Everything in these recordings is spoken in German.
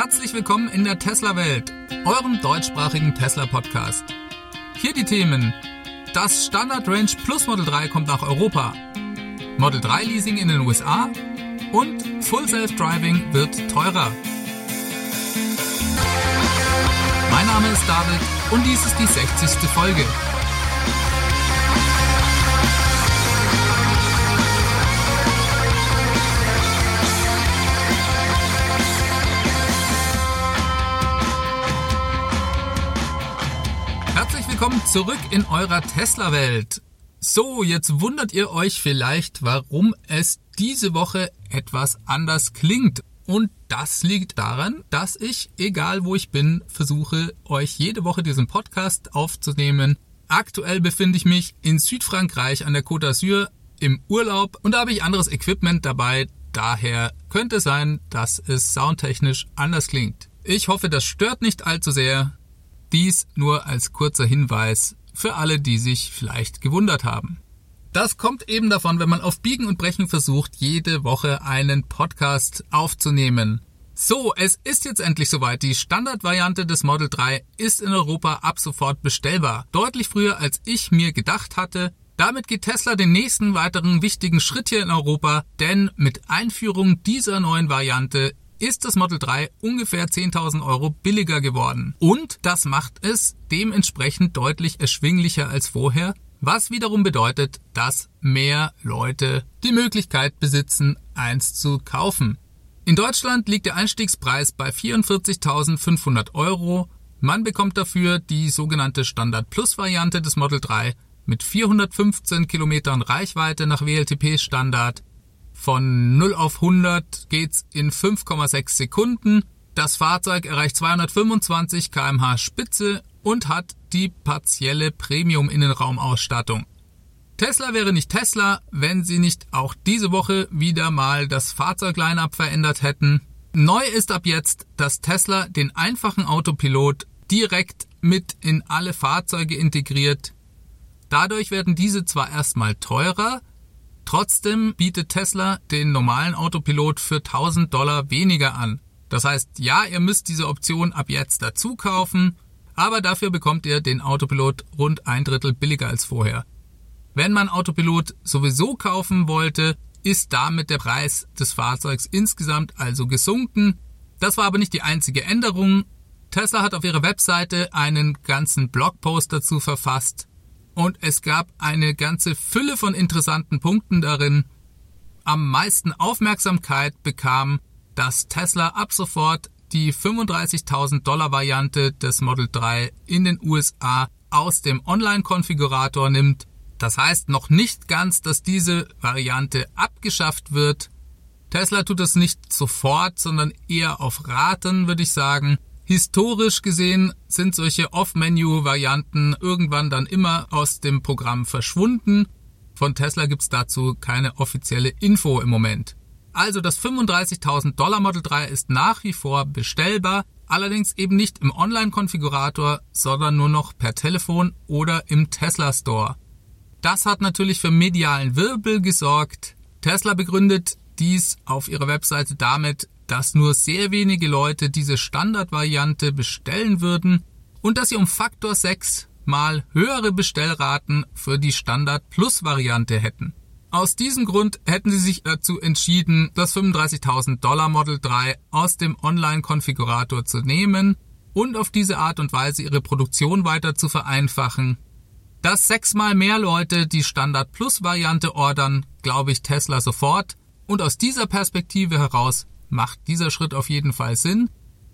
Herzlich willkommen in der Tesla-Welt, eurem deutschsprachigen Tesla-Podcast. Hier die Themen. Das Standard Range Plus Model 3 kommt nach Europa. Model 3 Leasing in den USA und Full Self Driving wird teurer. Mein Name ist David und dies ist die 60. Folge. Zurück in eurer Tesla-Welt. So, jetzt wundert ihr euch vielleicht, warum es diese Woche etwas anders klingt. Und das liegt daran, dass ich, egal wo ich bin, versuche, euch jede Woche diesen Podcast aufzunehmen. Aktuell befinde ich mich in Südfrankreich an der Côte d'Azur im Urlaub und da habe ich anderes Equipment dabei. Daher könnte es sein, dass es soundtechnisch anders klingt. Ich hoffe, das stört nicht allzu sehr. Dies nur als kurzer Hinweis für alle, die sich vielleicht gewundert haben. Das kommt eben davon, wenn man auf Biegen und Brechen versucht, jede Woche einen Podcast aufzunehmen. So, es ist jetzt endlich soweit. Die Standardvariante des Model 3 ist in Europa ab sofort bestellbar. Deutlich früher, als ich mir gedacht hatte. Damit geht Tesla den nächsten weiteren wichtigen Schritt hier in Europa, denn mit Einführung dieser neuen Variante ist das Model 3 ungefähr 10.000 Euro billiger geworden. Und das macht es dementsprechend deutlich erschwinglicher als vorher, was wiederum bedeutet, dass mehr Leute die Möglichkeit besitzen, eins zu kaufen. In Deutschland liegt der Einstiegspreis bei 44.500 Euro. Man bekommt dafür die sogenannte Standard Plus Variante des Model 3 mit 415 Kilometern Reichweite nach WLTP Standard. Von 0 auf 100 geht's in 5,6 Sekunden. Das Fahrzeug erreicht 225 kmh Spitze und hat die partielle Premium-Innenraumausstattung. Tesla wäre nicht Tesla, wenn sie nicht auch diese Woche wieder mal das Fahrzeugline-up verändert hätten. Neu ist ab jetzt, dass Tesla den einfachen Autopilot direkt mit in alle Fahrzeuge integriert. Dadurch werden diese zwar erstmal teurer, trotzdem bietet Tesla den normalen Autopilot für 1000 Dollar weniger an. Das heißt, ja, ihr müsst diese Option ab jetzt dazu kaufen, aber dafür bekommt ihr den Autopilot rund ein Drittel billiger als vorher. Wenn man Autopilot sowieso kaufen wollte, ist damit der Preis des Fahrzeugs insgesamt also gesunken. Das war aber nicht die einzige Änderung. Tesla hat auf ihrer Webseite einen ganzen Blogpost dazu verfasst und es gab eine ganze Fülle von interessanten Punkten darin. Am meisten Aufmerksamkeit bekam, dass Tesla ab sofort die 35.000 Dollar Variante des Model 3 in den USA aus dem Online-Konfigurator nimmt. Das heißt noch nicht ganz, dass diese Variante abgeschafft wird. Tesla tut das nicht sofort, sondern eher auf Raten, würde ich sagen. Historisch gesehen sind solche Off-Menu-Varianten irgendwann dann immer aus dem Programm verschwunden. Von Tesla gibt's dazu keine offizielle Info im Moment. Also das 35.000 Dollar Model 3 ist nach wie vor bestellbar, allerdings eben nicht im Online-Konfigurator, sondern nur noch per Telefon oder im Tesla Store. Das hat natürlich für medialen Wirbel gesorgt. Tesla begründet dies auf ihrer Webseite damit, dass nur sehr wenige Leute diese Standardvariante bestellen würden und dass sie um Faktor 6 mal höhere Bestellraten für die Standard Plus Variante hätten. Aus diesem Grund hätten sie sich dazu entschieden, das 35.000 Dollar Model 3 aus dem Online-Konfigurator zu nehmen und auf diese Art und Weise ihre Produktion weiter zu vereinfachen. Dass sechsmal mehr Leute die Standard Plus Variante ordern, glaube ich Tesla sofort. Und aus dieser Perspektive heraus macht dieser Schritt auf jeden Fall Sinn.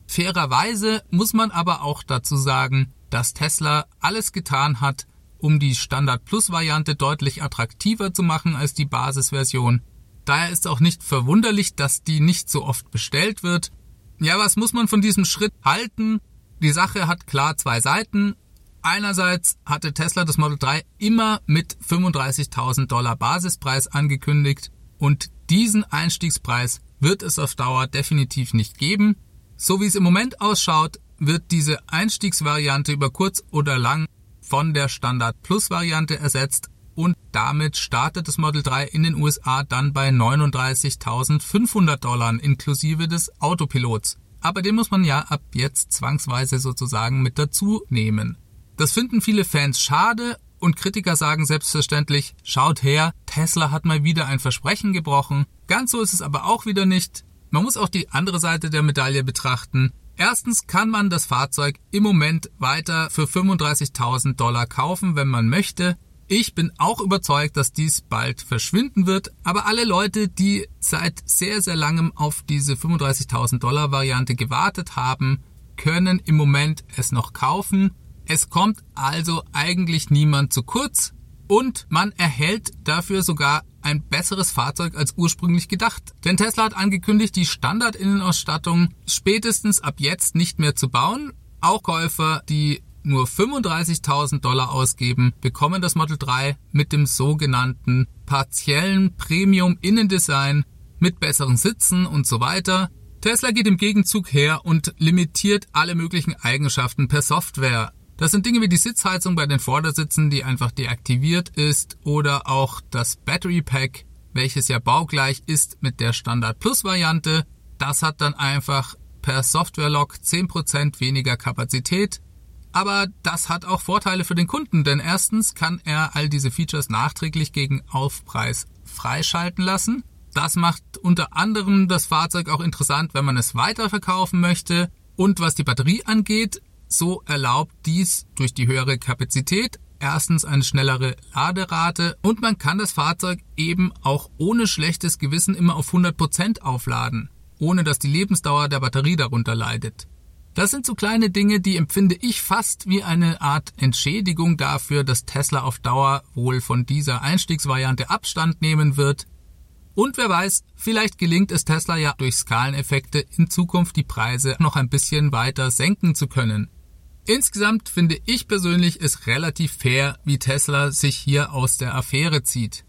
Fairerweise muss man aber auch dazu sagen, dass Tesla alles getan hat, um die Standard Plus Variante deutlich attraktiver zu machen als die Basisversion. Daher ist auch nicht verwunderlich, dass die nicht so oft bestellt wird. Ja, was muss man von diesem Schritt halten? Die Sache hat klar zwei Seiten. Einerseits hatte Tesla das Model 3 immer mit 35.000 Dollar Basispreis angekündigt und diesen Einstiegspreis wird es auf Dauer definitiv nicht geben. So wie es im Moment ausschaut, wird diese Einstiegsvariante über kurz oder lang von der Standard Plus Variante ersetzt und damit startet das Model 3 in den USA dann bei 39.500 Dollar inklusive des Autopilots. aber den muss man ja ab jetzt zwangsweise sozusagen mit dazu nehmen. Das finden viele Fans schade und Kritiker sagen selbstverständlich, schaut her, Tesla hat mal wieder ein Versprechen gebrochen. Ganz so ist es aber auch wieder nicht. Man muss auch die andere Seite der Medaille betrachten. Erstens kann man das Fahrzeug im Moment weiter für 35.000 Dollar kaufen, wenn man möchte. Ich bin auch überzeugt, dass dies bald verschwinden wird, aber alle Leute, die seit sehr, sehr langem auf diese 35.000 Dollar Variante gewartet haben, können im Moment es noch kaufen. Es kommt also eigentlich niemand zu kurz und man erhält dafür sogar ein besseres Fahrzeug als ursprünglich gedacht. Denn Tesla hat angekündigt, die Standard-Innenausstattung spätestens ab jetzt nicht mehr zu bauen. Auch Käufer, die nur 35.000 Dollar ausgeben, bekommen das Model 3 mit dem sogenannten partiellen Premium Innendesign mit besseren Sitzen und so weiter. Tesla geht im Gegenzug her und limitiert alle möglichen Eigenschaften per Software. Das sind Dinge wie die Sitzheizung bei den Vordersitzen, die einfach deaktiviert ist, oder auch das Battery Pack, welches ja baugleich ist mit der Standard Plus Variante. Das hat dann einfach per Software-Log 10% weniger Kapazität. Aber das hat auch Vorteile für den Kunden, denn erstens kann er all diese Features nachträglich gegen Aufpreis freischalten lassen. Das macht unter anderem das Fahrzeug auch interessant, wenn man es weiterverkaufen möchte. Und was die Batterie angeht, so erlaubt dies durch die höhere Kapazität erstens eine schnellere Laderate und man kann das Fahrzeug eben auch ohne schlechtes Gewissen immer auf 100% aufladen, ohne dass die Lebensdauer der Batterie darunter leidet. Das sind so kleine Dinge, die empfinde ich fast wie eine Art Entschädigung dafür, dass Tesla auf Dauer wohl von dieser Einstiegsvariante Abstand nehmen wird. Und wer weiß, vielleicht gelingt es Tesla ja durch Skaleneffekte in Zukunft die Preise noch ein bisschen weiter senken zu können. Insgesamt finde ich persönlich es relativ fair, wie Tesla sich hier aus der Affäre zieht.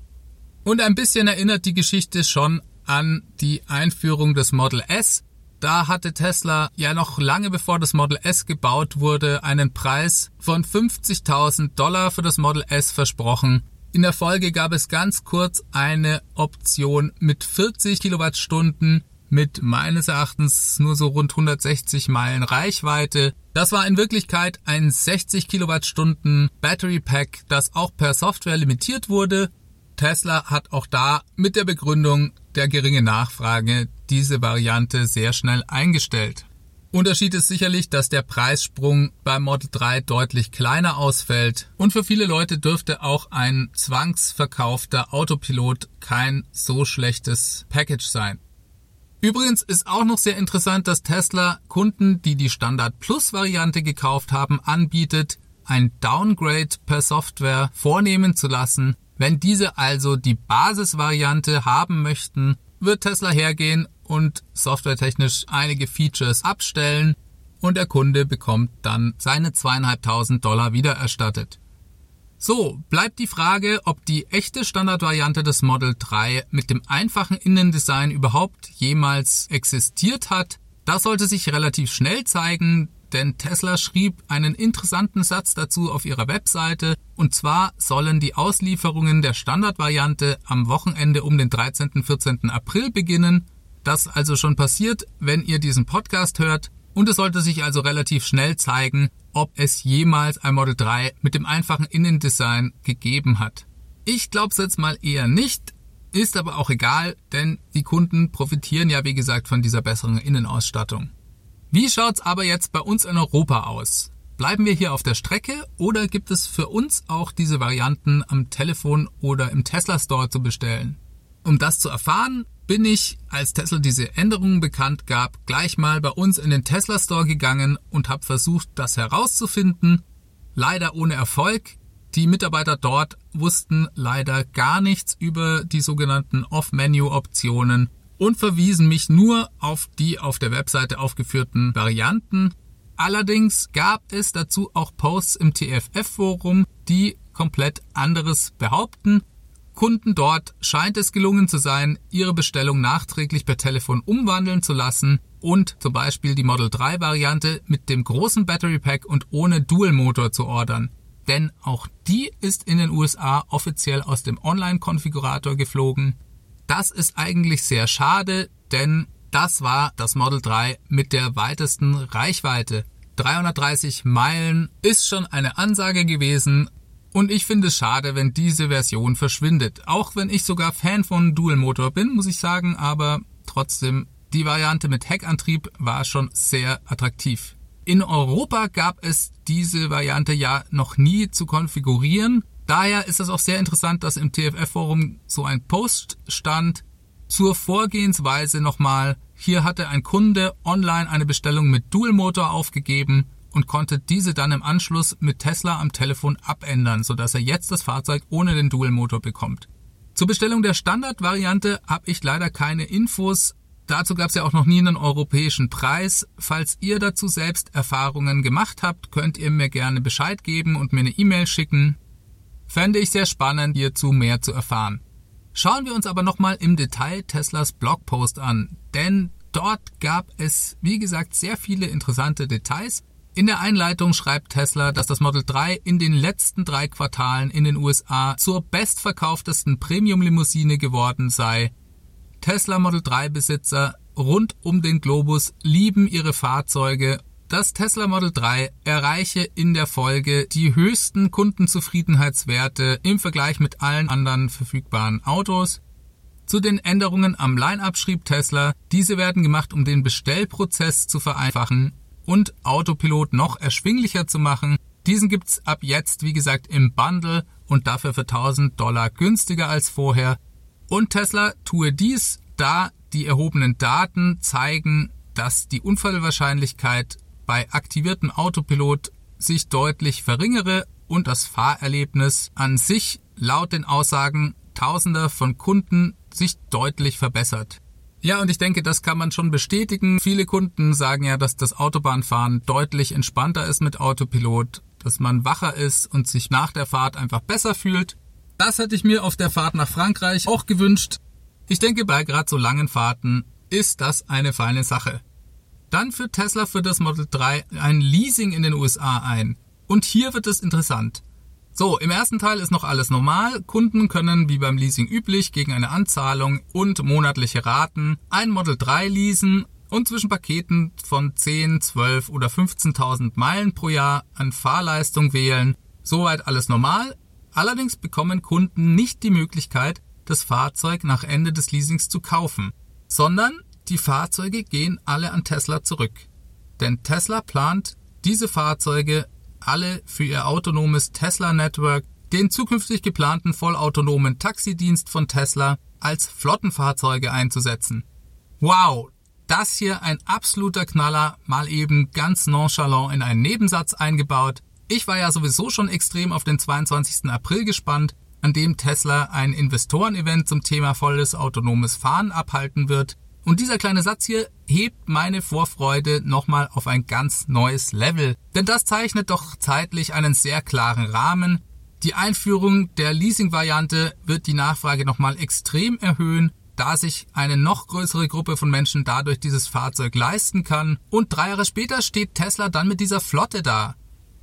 Und ein bisschen erinnert die Geschichte schon an die Einführung des Model S. Da hatte Tesla ja noch lange bevor das Model S gebaut wurde einen Preis von 50.000 Dollar für das Model S versprochen. In der Folge gab es ganz kurz eine Option mit 40 Kilowattstunden mit meines Erachtens nur so rund 160 Meilen Reichweite. Das war in Wirklichkeit ein 60 Kilowattstunden Battery Pack, das auch per Software limitiert wurde. Tesla hat auch da mit der Begründung der geringen Nachfrage diese Variante sehr schnell eingestellt. Unterschied ist sicherlich, dass der Preissprung beim Model 3 deutlich kleiner ausfällt und für viele Leute dürfte auch ein zwangsverkaufter Autopilot kein so schlechtes Package sein. Übrigens ist auch noch sehr interessant, dass Tesla Kunden, die die Standard Plus Variante gekauft haben, anbietet, ein Downgrade per Software vornehmen zu lassen. Wenn diese also die Basisvariante haben möchten, wird Tesla hergehen und softwaretechnisch einige Features abstellen und der Kunde bekommt dann seine zweieinhalbtausend Dollar wiedererstattet. So, bleibt die Frage, ob die echte Standardvariante des Model 3 mit dem einfachen Innendesign überhaupt jemals existiert hat. Das sollte sich relativ schnell zeigen, denn Tesla schrieb einen interessanten Satz dazu auf ihrer Webseite, und zwar sollen die Auslieferungen der Standardvariante am Wochenende um den 13. 14. April beginnen. Das also schon passiert, wenn ihr diesen Podcast hört. Und es sollte sich also relativ schnell zeigen, ob es jemals ein Model 3 mit dem einfachen Innendesign gegeben hat. Ich glaube es jetzt mal eher nicht, ist aber auch egal, denn die Kunden profitieren ja wie gesagt von dieser besseren Innenausstattung. Wie schaut's aber jetzt bei uns in Europa aus? Bleiben wir hier auf der Strecke oder gibt es für uns auch diese Varianten am Telefon oder im Tesla Store zu bestellen? Um das zu erfahren, bin ich, als Tesla diese Änderungen bekannt gab, gleich mal bei uns in den Tesla Store gegangen und habe versucht, das herauszufinden. Leider ohne Erfolg. Die Mitarbeiter dort wussten leider gar nichts über die sogenannten Off-Menu-Optionen und verwiesen mich nur auf die auf der Webseite aufgeführten Varianten. Allerdings gab es dazu auch Posts im TFF-Forum, die komplett anderes behaupten Kunden dort scheint es gelungen zu sein, ihre Bestellung nachträglich per Telefon umwandeln zu lassen und zum Beispiel die Model 3 Variante mit dem großen Battery Pack und ohne Dual Motor zu ordern. Denn auch die ist in den USA offiziell aus dem Online-Konfigurator geflogen. Das ist eigentlich sehr schade, denn Das war das Model 3 mit der weitesten Reichweite. 330 Meilen ist schon eine Ansage gewesen und ich finde es schade, wenn diese Version verschwindet. Auch wenn ich sogar Fan von Dual Motor bin, muss ich sagen, aber trotzdem, die Variante mit Heckantrieb war schon sehr attraktiv. In Europa gab es diese Variante ja noch nie zu konfigurieren. Daher ist es auch sehr interessant, dass im TFF-Forum so ein Post stand zur Vorgehensweise nochmal. Hier hatte ein Kunde online eine Bestellung mit Dual-Motor aufgegeben und konnte diese dann im Anschluss mit Tesla am Telefon abändern, sodass er jetzt das Fahrzeug ohne den Dual-Motor bekommt. Zur Bestellung der Standardvariante habe ich leider keine Infos. Dazu gab es ja auch noch nie einen europäischen Preis. Falls ihr dazu selbst Erfahrungen gemacht habt, könnt ihr mir gerne Bescheid geben und mir eine E-Mail schicken. Fände ich sehr spannend, hierzu mehr zu erfahren. Schauen wir uns aber nochmal im Detail Teslas Blogpost an, denn dort gab es, wie gesagt, sehr viele interessante Details. In der Einleitung schreibt Tesla, dass das Model 3 in den letzten drei Quartalen in den USA zur bestverkauftesten Premium-Limousine geworden sei Tesla Model 3 Besitzer rund um den Globus lieben ihre Fahrzeuge. Das Tesla Model 3 erreiche in der Folge die höchsten Kundenzufriedenheitswerte im Vergleich mit allen anderen verfügbaren Autos. Zu den Änderungen am Line-Up schrieb Tesla, diese werden gemacht, um den Bestellprozess zu vereinfachen und Autopilot noch erschwinglicher zu machen. Diesen gibt's ab jetzt, wie gesagt, im Bundle und dafür für 1000 Dollar günstiger als vorher. Und Tesla tue dies, da die erhobenen Daten zeigen, dass die Unfallwahrscheinlichkeit bei aktiviertem Autopilot sich deutlich verringere und das Fahrerlebnis an sich laut den Aussagen Tausender von Kunden sich deutlich verbessert. Ja, und ich denke, das kann man schon bestätigen. Viele Kunden sagen ja, dass das Autobahnfahren deutlich entspannter ist mit Autopilot, dass man wacher ist und sich nach der Fahrt einfach besser fühlt. Das hätte ich mir auf der Fahrt nach Frankreich auch gewünscht. Ich denke, bei gerade so langen Fahrten ist das eine feine Sache. Dann führt Tesla für das Model 3 ein Leasing in den USA ein. Und hier wird es interessant. So, im ersten Teil ist noch alles normal. Kunden können wie beim Leasing üblich gegen eine Anzahlung und monatliche Raten ein Model 3 leasen und zwischen Paketen von 10, 12 oder 15.000 Meilen pro Jahr an Fahrleistung wählen. Soweit alles normal. Allerdings bekommen Kunden nicht die Möglichkeit, das Fahrzeug nach Ende des Leasings zu kaufen, sondern die Fahrzeuge gehen alle an Tesla zurück. Denn Tesla plant, diese Fahrzeuge alle für ihr autonomes Tesla Network, den zukünftig geplanten vollautonomen Taxidienst von Tesla, als Flottenfahrzeuge einzusetzen. Wow, das hier ein absoluter Knaller, mal eben ganz nonchalant in einen Nebensatz eingebaut. Ich war ja sowieso schon extrem auf den 22. April gespannt, an dem Tesla ein Investorenevent zum Thema volles autonomes Fahren abhalten wird. Und dieser kleine Satz hier hebt meine Vorfreude nochmal auf ein ganz neues Level. Denn das zeichnet doch zeitlich einen sehr klaren Rahmen. Die Einführung der Leasing-Variante wird die Nachfrage nochmal extrem erhöhen, da sich eine noch größere Gruppe von Menschen dadurch dieses Fahrzeug leisten kann. Und drei Jahre später steht Tesla dann mit dieser Flotte da.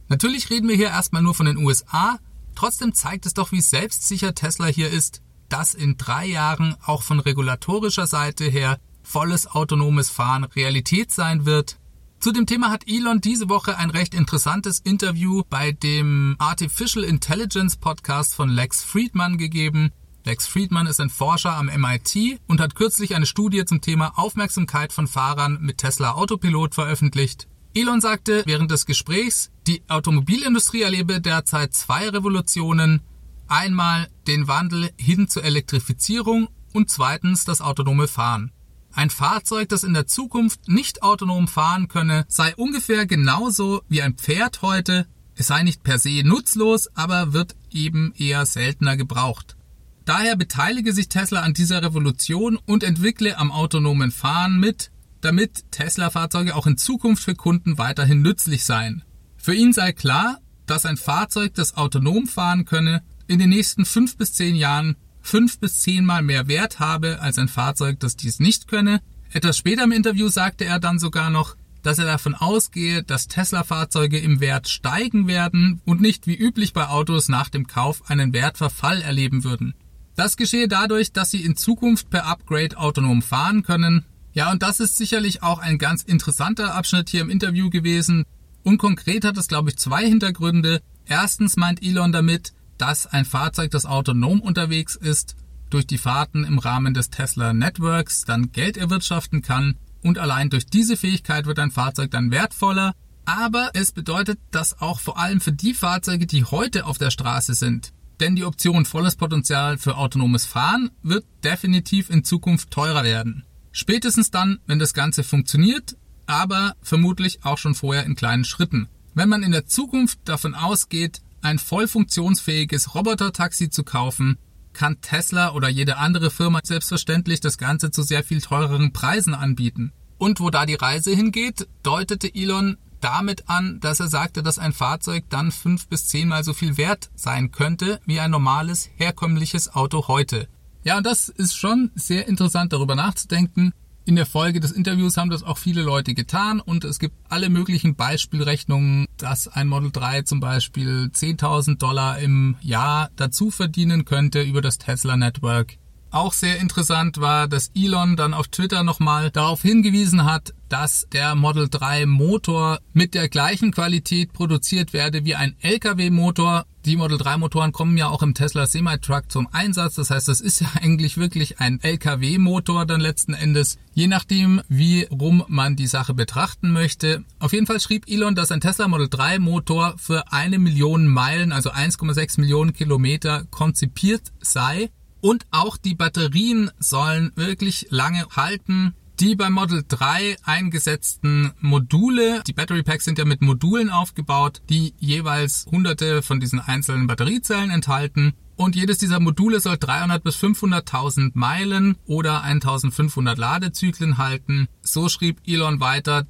Natürlich reden wir hier erstmal nur von den USA, trotzdem zeigt es doch, wie selbstsicher Tesla hier ist, dass in drei Jahren auch von regulatorischer Seite her volles autonomes Fahren Realität sein wird. Zu dem Thema hat Elon diese Woche ein recht interessantes Interview bei dem Artificial Intelligence Podcast von Lex Friedman gegeben. Lex Friedman ist ein Forscher am MIT und hat kürzlich eine Studie zum Thema Aufmerksamkeit von Fahrern mit Tesla Autopilot veröffentlicht. Elon sagte während des Gesprächs, die Automobilindustrie erlebe derzeit zwei Revolutionen. Einmal den Wandel hin zur Elektrifizierung und zweitens das autonome Fahren. Ein Fahrzeug, das in der Zukunft nicht autonom fahren könne, sei ungefähr genauso wie ein Pferd heute. Es sei nicht per se nutzlos, aber wird eben eher seltener gebraucht. Daher beteilige sich Tesla an dieser Revolution und entwickle am autonomen Fahren mit, damit Tesla-Fahrzeuge auch in Zukunft für Kunden weiterhin nützlich seien. Für ihn sei klar, dass ein Fahrzeug, das autonom fahren könne, in den nächsten fünf bis zehn Jahren fünf bis zehnmal mehr Wert habe als ein Fahrzeug, das dies nicht könne. Etwas später im Interview sagte er dann sogar noch, dass er davon ausgehe, dass Tesla-Fahrzeuge im Wert steigen werden und nicht wie üblich bei Autos nach dem Kauf einen Wertverfall erleben würden. Das geschehe dadurch, dass sie in Zukunft per Upgrade autonom fahren können Ja, und das ist sicherlich auch ein ganz interessanter Abschnitt hier im Interview gewesen. Und konkret hat es, glaube ich, zwei Hintergründe. Erstens meint Elon damit, dass ein Fahrzeug, das autonom unterwegs ist, durch die Fahrten im Rahmen des Tesla Networks dann Geld erwirtschaften kann. Und allein durch diese Fähigkeit wird ein Fahrzeug dann wertvoller. Aber es bedeutet das auch vor allem für die Fahrzeuge, die heute auf der Straße sind. Denn die Option volles Potenzial für autonomes Fahren wird definitiv in Zukunft teurer werden. Spätestens dann, wenn das Ganze funktioniert, aber vermutlich auch schon vorher in kleinen Schritten. Wenn man in der Zukunft davon ausgeht, ein voll funktionsfähiges Roboter-Taxi zu kaufen, kann Tesla oder jede andere Firma selbstverständlich das Ganze zu sehr viel teureren Preisen anbieten. Und wo da die Reise hingeht, deutete Elon damit an, dass er sagte, dass ein Fahrzeug dann fünf bis zehnmal so viel wert sein könnte wie ein normales, herkömmliches Auto heute. Ja, und das ist schon sehr interessant darüber nachzudenken. In der Folge des Interviews haben das auch viele Leute getan und es gibt alle möglichen Beispielrechnungen, dass ein Model 3 zum Beispiel 10.000 Dollar im Jahr dazu verdienen könnte über das Tesla Network. Auch sehr interessant war, dass Elon dann auf Twitter nochmal darauf hingewiesen hat, dass der Model 3 Motor mit der gleichen Qualität produziert werde wie ein LKW-Motor. Die Model 3 Motoren kommen ja auch im Tesla Semi-Truck zum Einsatz. Das heißt, das ist ja eigentlich wirklich ein LKW-Motor dann letzten Endes. Je nachdem, wie rum man die Sache betrachten möchte. Auf jeden Fall schrieb Elon, dass ein Tesla Model 3 Motor für eine Million Meilen, also 1,6 Millionen Kilometer konzipiert sei. Und auch die Batterien sollen wirklich lange halten. Die beim Model 3 eingesetzten Module, die Battery Packs sind ja mit Modulen aufgebaut, die jeweils hunderte von diesen einzelnen Batteriezellen enthalten. Und jedes dieser Module soll 300 bis 500.000 Meilen oder 1500 Ladezyklen halten. So schrieb Elon weiter,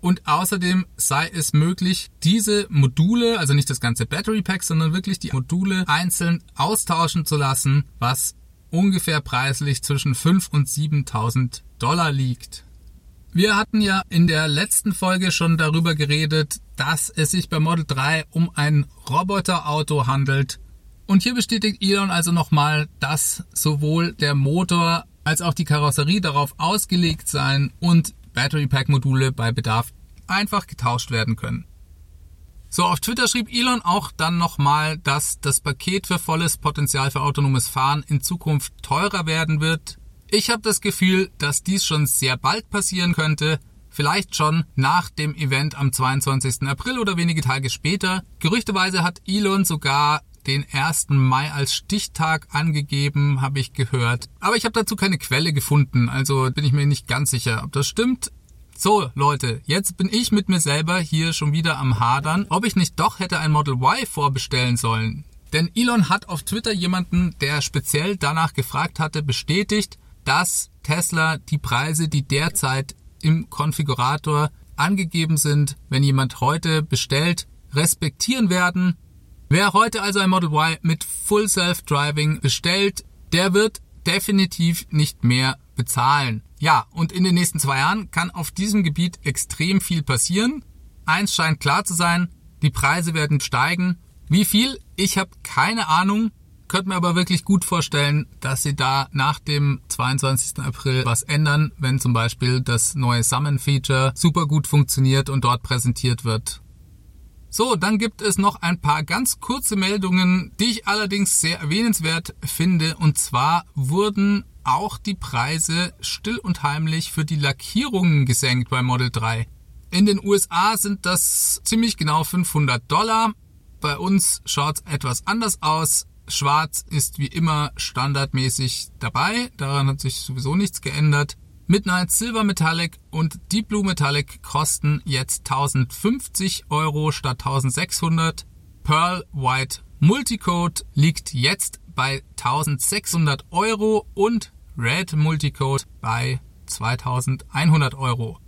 und außerdem sei es möglich, diese Module, also nicht das ganze Battery Pack, sondern wirklich die Module einzeln austauschen zu lassen, was ungefähr preislich zwischen 5 und 7.000 Dollar liegt. Wir hatten ja in der letzten Folge schon darüber geredet, dass es sich bei Model 3 um ein Roboterauto handelt. Und hier bestätigt Elon also nochmal, dass sowohl der Motor als auch die Karosserie darauf ausgelegt sein und Battery Pack Module bei Bedarf einfach getauscht werden können. So, auf Twitter schrieb Elon auch dann nochmal, dass das Paket für volles Potenzial für autonomes Fahren in Zukunft teurer werden wird. Ich habe das Gefühl, dass dies schon sehr bald passieren könnte, vielleicht schon nach dem Event am 22. April oder wenige Tage später. Gerüchteweise hat Elon sogar den 1. Mai als Stichtag angegeben, habe ich gehört. Aber ich habe dazu keine Quelle gefunden, also bin ich mir nicht ganz sicher, ob das stimmt. So, Leute, jetzt bin ich mit mir selber hier schon wieder am Hadern, ob ich nicht doch hätte ein Model Y vorbestellen sollen. Denn Elon hat auf Twitter jemanden, der speziell danach gefragt hatte, bestätigt, dass Tesla die Preise, die derzeit im Konfigurator angegeben sind, wenn jemand heute bestellt, respektieren werden Wer heute also ein Model Y mit Full Self-Driving bestellt, der wird definitiv nicht mehr bezahlen. Ja, und in den nächsten zwei Jahren kann auf diesem Gebiet extrem viel passieren. Eins scheint klar zu sein, die Preise werden steigen. Wie viel? Ich habe keine Ahnung. Könnte mir aber wirklich gut vorstellen, dass sie da nach dem 22. April was ändern, wenn zum Beispiel das neue Summon-Feature super gut funktioniert und dort präsentiert wird. So, dann gibt es noch ein paar ganz kurze Meldungen, die ich allerdings sehr erwähnenswert finde. Und zwar wurden auch die Preise still und heimlich für die Lackierungen gesenkt bei Model 3. In den USA sind das ziemlich genau 500 Dollar. Bei uns schaut es etwas anders aus. Schwarz ist wie immer standardmäßig dabei. Daran hat sich sowieso nichts geändert. Midnight Silver Metallic und Deep Blue Metallic kosten jetzt 1050 Euro statt 1600. Pearl White Multicode liegt jetzt bei 1600 Euro und Red Multicode bei 2100 Euro.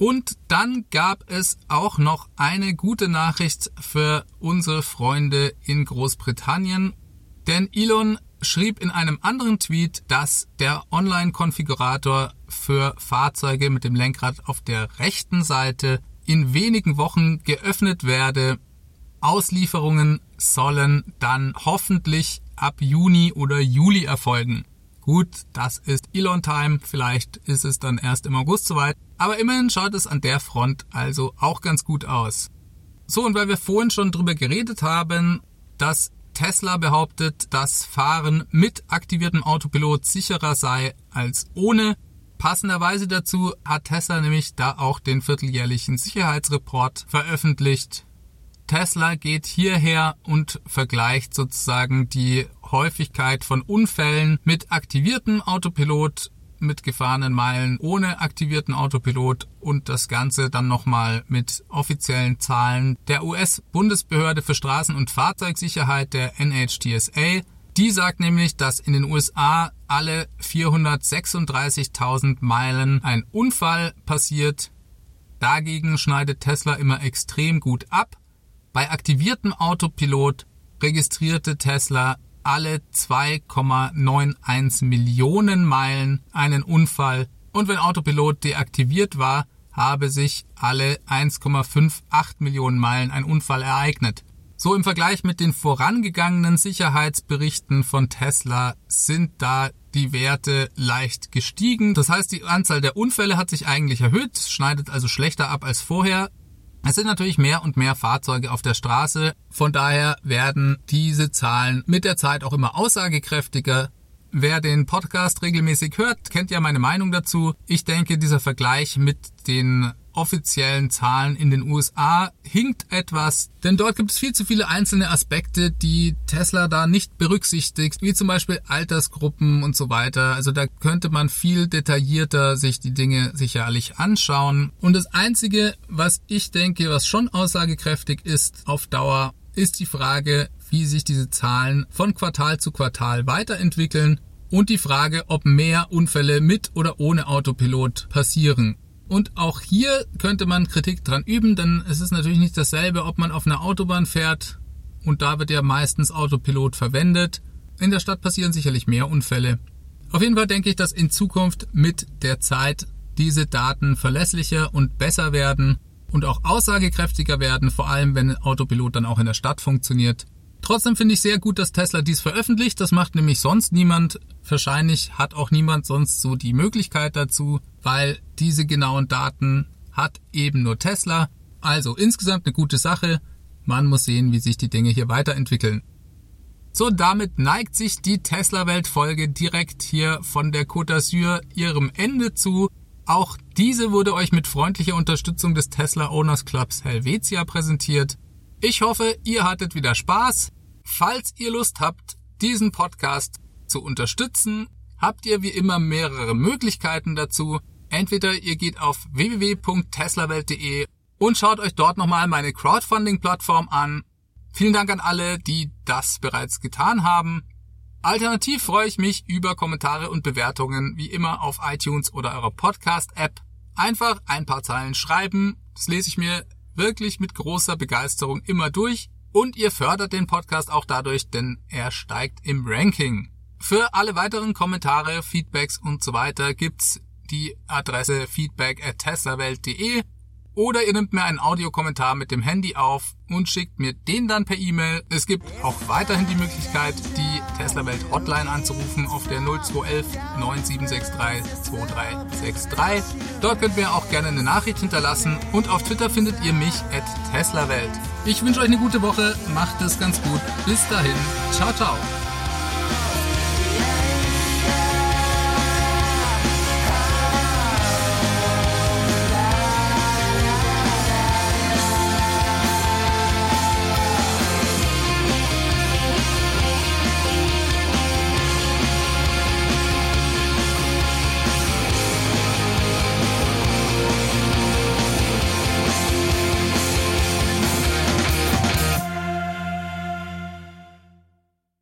Und dann gab es auch noch eine gute Nachricht für unsere Freunde in Großbritannien, denn Elon schrieb in einem anderen Tweet, dass der Online-Konfigurator für Fahrzeuge mit dem Lenkrad auf der rechten Seite in wenigen Wochen geöffnet werde. Auslieferungen sollen dann hoffentlich ab Juni oder Juli erfolgen. Gut, das ist Elon-Time. Vielleicht ist es dann erst im August soweit. Aber immerhin schaut es an der Front also auch ganz gut aus. So, und weil wir vorhin schon drüber geredet haben, dass Tesla behauptet, dass Fahren mit aktiviertem Autopilot sicherer sei als ohne. Passenderweise dazu hat Tesla nämlich da auch den vierteljährlichen Sicherheitsreport veröffentlicht. Tesla geht hierher und vergleicht sozusagen die Häufigkeit von Unfällen mit aktiviertem Autopilot, mit gefahrenen Meilen ohne aktivierten Autopilot und das Ganze dann nochmal mit offiziellen Zahlen der US-Bundesbehörde für Straßen- und Fahrzeugsicherheit, der NHTSA. Die sagt nämlich, dass in den USA alle 436.000 Meilen ein Unfall passiert. Dagegen schneidet Tesla immer extrem gut ab. Bei aktiviertem Autopilot registrierte Tesla alle 2,91 Millionen Meilen einen Unfall und wenn Autopilot deaktiviert war, habe sich alle 1,58 Millionen Meilen ein Unfall ereignet. So im Vergleich mit den vorangegangenen Sicherheitsberichten von Tesla sind da die Werte leicht gestiegen. Das heißt, die Anzahl der Unfälle hat sich eigentlich erhöht, schneidet also schlechter ab als vorher. Es sind natürlich mehr und mehr Fahrzeuge auf der Straße. Von daher werden diese Zahlen mit der Zeit auch immer aussagekräftiger. Wer den Podcast regelmäßig hört, kennt ja meine Meinung dazu. Ich denke, dieser Vergleich mit den offiziellen Zahlen in den USA hinkt etwas, denn dort gibt es viel zu viele einzelne Aspekte, die Tesla da nicht berücksichtigt, wie zum Beispiel Altersgruppen und so weiter. Also da könnte man viel detaillierter sich die Dinge sicherlich anschauen. Und das Einzige, was ich denke, was schon aussagekräftig ist auf Dauer, ist die Frage, wie sich diese Zahlen von Quartal zu Quartal weiterentwickeln und die Frage, ob mehr Unfälle mit oder ohne Autopilot passieren. Und auch hier könnte man Kritik dran üben, denn es ist natürlich nicht dasselbe, ob man auf einer Autobahn fährt und da wird ja meistens Autopilot verwendet. In der Stadt passieren sicherlich mehr Unfälle. Auf jeden Fall denke ich, dass in Zukunft mit der Zeit diese Daten verlässlicher und besser werden und auch aussagekräftiger werden, vor allem wenn Autopilot dann auch in der Stadt funktioniert. Trotzdem finde ich sehr gut, dass Tesla dies veröffentlicht. Das macht nämlich sonst niemand. Wahrscheinlich hat auch niemand sonst so die Möglichkeit dazu, weil diese genauen Daten hat eben nur Tesla. Also insgesamt eine gute Sache. Man muss sehen, wie sich die Dinge hier weiterentwickeln. So, damit neigt sich die Tesla-Welt-Folge direkt hier von der Côte d'Azur ihrem Ende zu. Auch diese wurde euch mit freundlicher Unterstützung des Tesla Owners Clubs Helvetia präsentiert. Ich hoffe, ihr hattet wieder Spaß. Falls ihr Lust habt, diesen Podcast zu unterstützen, habt ihr wie immer mehrere Möglichkeiten dazu. Entweder ihr geht auf www.teslawelt.de und schaut euch dort nochmal meine Crowdfunding-Plattform an. Vielen Dank an alle, die das bereits getan haben. Alternativ freue ich mich über Kommentare und Bewertungen wie immer auf iTunes oder eurer Podcast-App. Einfach ein paar Zeilen schreiben, das lese ich mir wirklich mit großer Begeisterung immer durch und ihr fördert den Podcast auch dadurch, denn er steigt im Ranking. Für alle weiteren Kommentare, Feedbacks und so weiter gibt's die Adresse feedback at teslawelt.de oder ihr nehmt mir einen Audiokommentar mit dem Handy auf und schickt mir den dann per E-Mail. Es gibt auch weiterhin die Möglichkeit, die Tesla Welt Hotline anzurufen auf der 0211 9763 2363. Dort könnt ihr auch gerne eine Nachricht hinterlassen und auf Twitter findet ihr mich at Tesla Welt. Ich wünsche euch eine gute Woche, macht es ganz gut. Bis dahin, ciao ciao.